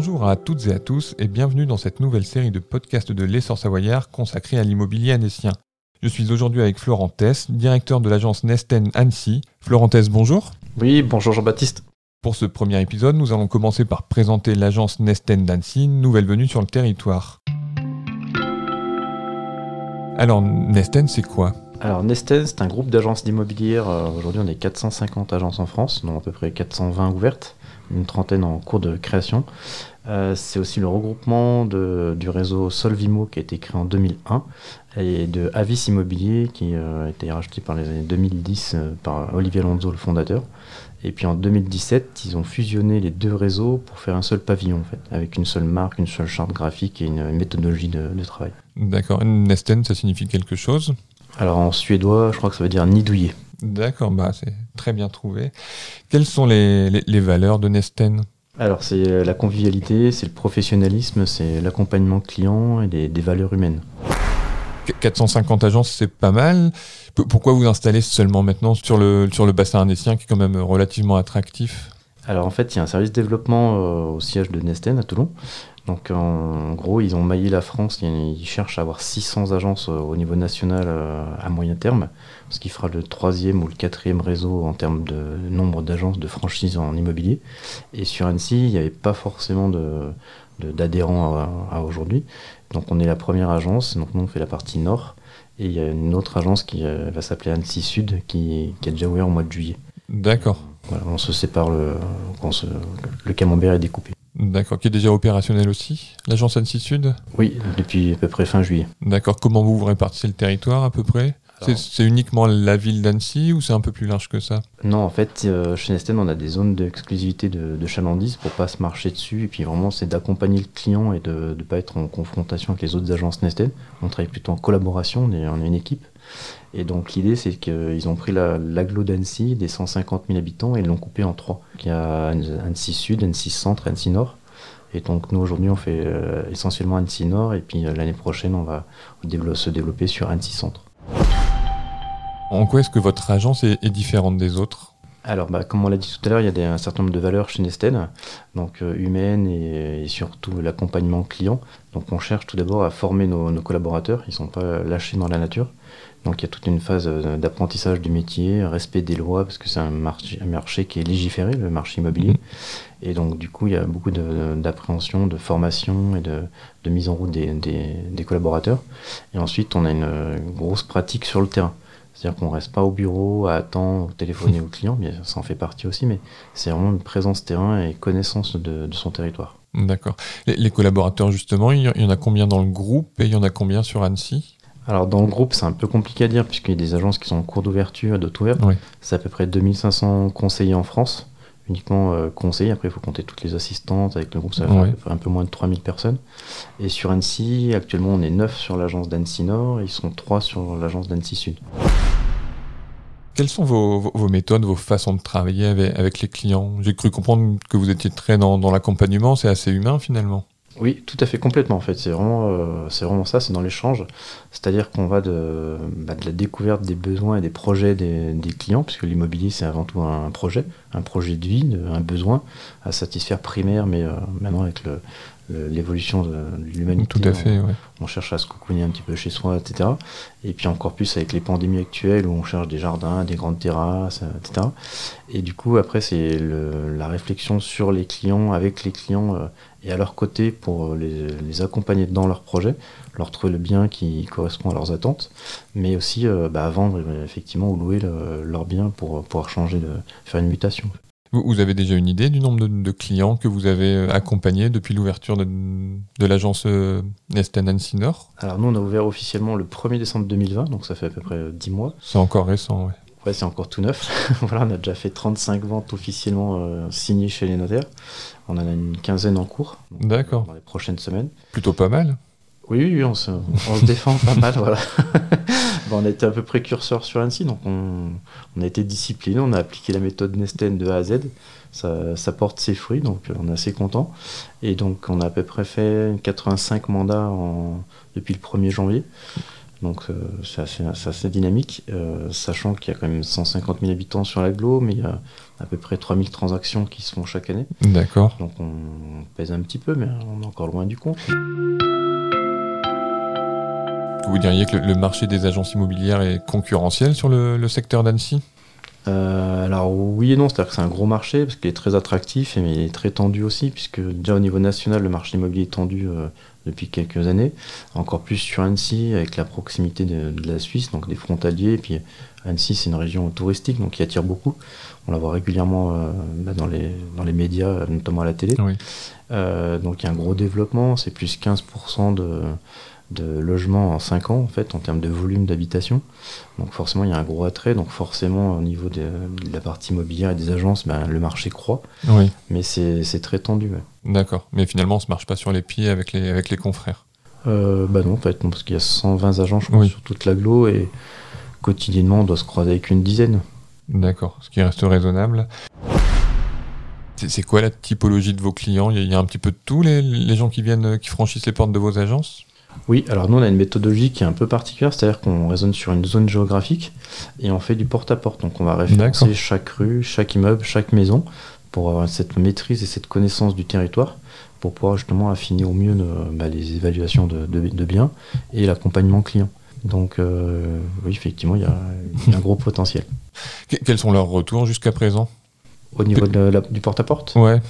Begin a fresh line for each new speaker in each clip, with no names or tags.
Bonjour à toutes et à tous et bienvenue dans cette nouvelle série de podcasts de l'essor savoyard consacrée à l'immobilier annécien. Je suis aujourd'hui avec Florentès, directeur de l'agence Nesten Annecy. Florentès, bonjour.
Oui, bonjour Jean-Baptiste.
Pour ce premier épisode, nous allons commencer par présenter l'agence Nesten d'Annecy, nouvelle venue sur le territoire. Alors, Nesten, c'est quoi?
Alors, Nesten, c'est un groupe d'agences d'immobilière. Euh, aujourd'hui, on est 450 agences en France, dont à peu près 420 ouvertes, une trentaine en cours de création. Euh, c'est aussi le regroupement de, du réseau Solvimo qui a été créé en 2001 et de Avis Immobilier qui euh, a été racheté par les années 2010 par Olivier Alonso, le fondateur. Et puis en 2017, ils ont fusionné les deux réseaux pour faire un seul pavillon, en fait, avec une seule marque, une seule charte graphique et une méthodologie de, travail.
D'accord. Nesten, ça signifie quelque chose?
Alors en suédois, je crois que ça veut dire nidouiller.
D'accord, bah, c'est très bien trouvé. Quelles sont les, les, valeurs de Nesten?
Alors c'est la convivialité, c'est le professionnalisme, c'est l'accompagnement client et des, des valeurs humaines.
450 agences, c'est pas mal. Pourquoi vous installez seulement maintenant sur le, sur le bassin arnécien qui est quand même relativement attractif?
Alors en fait, il y a un service développement euh, au siège de Nesten à Toulon. Donc en gros, ils ont maillé la France, ils cherchent à avoir 600 agences euh, au niveau national euh, à moyen terme, ce qui fera le troisième ou le quatrième réseau en termes de nombre d'agences de franchise en immobilier. Et sur Annecy, il n'y avait pas forcément d'adhérents à, aujourd'hui. Donc on est la première agence, donc nous on fait la partie nord. Et il y a une autre agence qui va s'appeler Annecy Sud qui, qui, a déjà ouvert au mois de juillet.
D'accord.
on se sépare le, quand le camembert est découpé.
D'accord, qui est déjà opérationnel aussi, l'agence Annecy Sud?
Oui, depuis à peu près fin juillet.
D'accord, comment vous vous répartissez le territoire à peu près? C'est uniquement la ville d'Annecy ou c'est un peu plus large que ça?
Non, en fait, euh, chez Nesten, on a des zones d'exclusivité de, de, chalandise pour pas se marcher dessus. Et puis vraiment, c'est d'accompagner le client et de ne pas être en confrontation avec les autres agences Nesten. On travaille plutôt en collaboration, on est, une équipe. Et donc l'idée, c'est qu'ils ont pris l'agglo d'Annecy, des 150 000 habitants, et l'ont coupé en trois. Il y a Annecy Sud, Annecy Centre, Annecy Nord. Et donc nous aujourd'hui on fait euh, essentiellement Annecy Nord et puis euh, l'année prochaine on va se développer sur Annecy Centre.
En quoi est-ce que votre agence est, différente des autres?
Alors, bah, comme on l'a dit tout à l'heure, il y a des, un certain nombre de valeurs chez Nesten, donc euh, humaines et, surtout l'accompagnement client. Donc, on cherche tout d'abord à former nos, collaborateurs, ils ne sont pas lâchés dans la nature. Donc, il y a toute une phase euh, d'apprentissage du métier, respect des lois, parce que c'est un marché, un marché qui est légiféré, le marché immobilier. Mmh. Et donc, du coup, il y a beaucoup d'appréhension, de, formation et de, mise en route des, des, collaborateurs. Et ensuite, on a une grosse pratique sur le terrain. C'est-à-dire qu'on ne reste pas au bureau à attendre, téléphoner aux clients, bien ça en fait partie aussi, mais c'est vraiment une présence terrain et connaissance de, son territoire.
D'accord. Les, collaborateurs, justement, il y en a combien dans le groupe et il y en a combien sur Annecy?
Alors dans le groupe, c'est un peu compliqué à dire puisqu'il y a des agences qui sont en cours d'ouverture, d'autres ouvertes. C'est à peu près 2500 conseillers en France uniquement euh, conseillers. Après, il faut compter toutes les assistantes. Avec le groupe, ça va faire un peu moins de 3000 personnes. Et sur Annecy, actuellement, on est 9 sur l'agence d'Annecy Nord et ils sont 3 sur l'agence d'Annecy Sud.
Quelles sont vos, méthodes, vos façons de travailler avec, les clients? J'ai cru comprendre que vous étiez très dans l'accompagnement, c'est assez humain finalement.
Oui, tout à fait, complètement en fait. C'est vraiment, euh, c'est vraiment ça, c'est dans l'échange. C'est-à-dire qu'on va de, bah, de, la découverte des besoins et des projets des, clients, puisque l'immobilier c'est avant tout un projet, un projet de vie, un besoin à satisfaire primaire, mais euh, maintenant avec le, l'évolution de, l'humanité.
Tout à fait,
on, cherche à se cocooner un petit peu chez soi, etc. Et puis encore plus avec les pandémies actuelles où on cherche des jardins, des grandes terrasses, etc. Et du coup, après, c'est la réflexion sur les clients, avec les clients euh, et à leur côté pour les, accompagner dans leur projet, leur trouver le bien qui correspond à leurs attentes, mais aussi euh, bah, vendre effectivement ou louer leur bien pour pouvoir changer, de, faire une mutation.
Vous, avez déjà une idée du nombre de, clients que vous avez euh, accompagnés depuis l'ouverture de, l'agence euh, Annecy Nord?
Alors nous, on a ouvert officiellement le 1er décembre 2020, donc ça fait à peu près 10 mois.
C'est encore récent, oui.
Ouais, c'est encore tout neuf. voilà, on a déjà fait 35 ventes officiellement euh, signées chez les notaires. On en a une quinzaine en cours.
D'accord.
Dans les prochaines semaines.
Plutôt pas mal.
Oui, oui, on se, on se défend pas mal, voilà. on a été un peu précurseur sur Annecy, donc on, a été discipliné, on a appliqué la méthode Nesten de A à Z. Ça, porte ses fruits, donc on est assez content. Et donc on a à peu près fait 85 mandats depuis le 1er janvier. Donc c'est assez, dynamique, sachant qu'il y a quand même 150 000 habitants sur l'agglo, mais il y a à peu près 3000 transactions qui se font chaque année.
D'accord.
Donc on pèse un petit peu, mais on est encore loin du compte.
Vous diriez que le marché des agences immobilières est concurrentiel sur le, secteur d'Annecy?
Euh, alors oui et non, c'est-à-dire que c'est un gros marché parce qu'il est très attractif et mais il est très tendu aussi puisque déjà au niveau national le marché immobilier est tendu euh, depuis quelques années, encore plus sur Annecy avec la proximité de, la Suisse, donc des frontaliers, et puis Annecy c'est une région touristique donc qui attire beaucoup, on la voit régulièrement euh, bah, dans, les, dans les médias, notamment à la télé. donc il y a un gros développement, c'est plus 15% de de logements en 5 ans en fait en termes de volume d'habitation. Donc forcément il y a un gros attrait. Donc forcément au niveau de, la partie immobilière et des agences ben, le marché croît.
Oui.
mais c'est très tendu
d'accord. Mais finalement on se marche pas sur les pieds avec les, avec les confrères.
Euh, bah non en fait parce qu'il y a 120 agents je crois, sur toute l'agglo et quotidiennement on doit se croiser avec une dizaine.
D'accord. Ce qui reste raisonnable. C'est quoi la typologie de vos clients? Il y, a, un petit peu de tout les, les gens qui viennent qui franchissent les portes de vos agences?
Oui, alors nous on a une méthodologie qui est un peu particulière, c'est-à-dire qu'on raisonne sur une zone géographique et on fait du porte-à-porte. Donc on va référencer chaque rue, chaque immeuble, chaque maison pour avoir cette maîtrise et cette connaissance du territoire pour pouvoir justement affiner au mieux bah, les évaluations de, biens et l'accompagnement client. Donc euh, oui, effectivement, il y, a un gros potentiel.
Quels sont leurs retours jusqu'à présent?
Au niveau du porte-à-porte?
Ouais.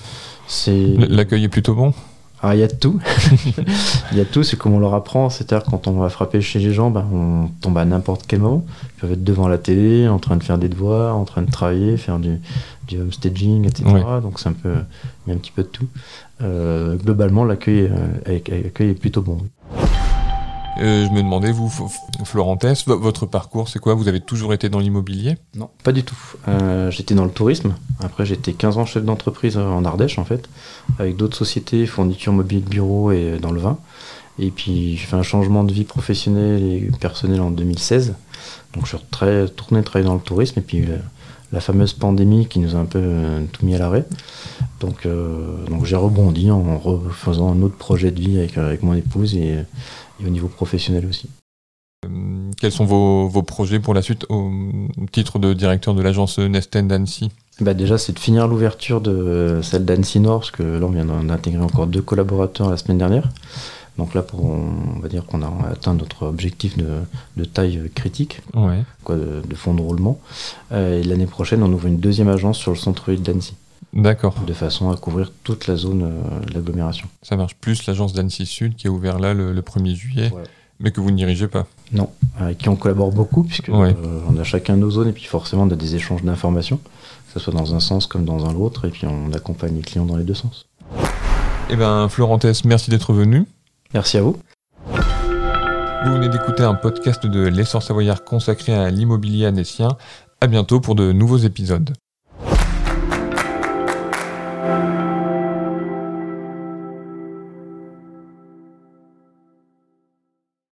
L'accueil est plutôt bon?
Alors il y a tout. Il y a tout, c'est comme on leur apprend. C'est-à-dire quand on va frapper chez les gens, ben, on tombe à n'importe quel moment. Ils peuvent être devant la télé, en train de faire des devoirs, en train de travailler, faire du, du homestaging, etc. Donc c'est un peu, il y a un petit peu de tout. Euh, globalement, l'accueil euh, est plutôt bon.
Euh, je me demandais, vous, Florentès, votre parcours, c'est quoi? Vous avez toujours été dans l'immobilier?
Non, pas du tout. Euh, j'étais dans le tourisme. Après, j'étais 15 ans chef d'entreprise en Ardèche, en fait, avec d'autres sociétés, fourniture mobilier de bureau et dans le vin. Et puis, j'ai fait un changement de vie professionnelle et personnelle en 2016. Donc, je suis très, tourné travailler dans le tourisme. Et puis, la, fameuse pandémie qui nous a un peu euh, tout mis à l'arrêt. Donc, donc j'ai rebondi en refaisant un autre projet de vie avec, avec mon épouse et et au niveau professionnel aussi.
Euh, quels sont vos, vos, projets pour la suite au titre de directeur de l'agence Nesten d'Annecy?
Bah déjà, c'est de finir l'ouverture de celle d'Annecy Nord, parce que là, on vient d'intégrer encore deux collaborateurs la semaine dernière. Donc là, pour, on va dire qu'on a atteint notre objectif de, de taille critique,
ouais.
quoi, de, de, fonds de roulement. Euh, et l'année prochaine, on ouvre une deuxième agence sur le centre-ville d'Annecy.
D'accord.
De façon à couvrir toute la zone euh, de l'agglomération.
Ça marche plus l'agence d'Annecy Sud qui est ouvert là le, 1er juillet, mais que vous ne dirigez pas.
Non, avec qui on collabore beaucoup, puisque euh, on a chacun nos zones, et puis forcément on a des échanges d'informations, que ce soit dans un sens comme dans un autre, et puis on accompagne les clients dans les deux sens.
Eh bien, Florentès, merci d'être venu.
Merci à vous.
Vous venez d'écouter un podcast de l'essor savoyard consacré à l'immobilier annécien. À bientôt pour de nouveaux épisodes.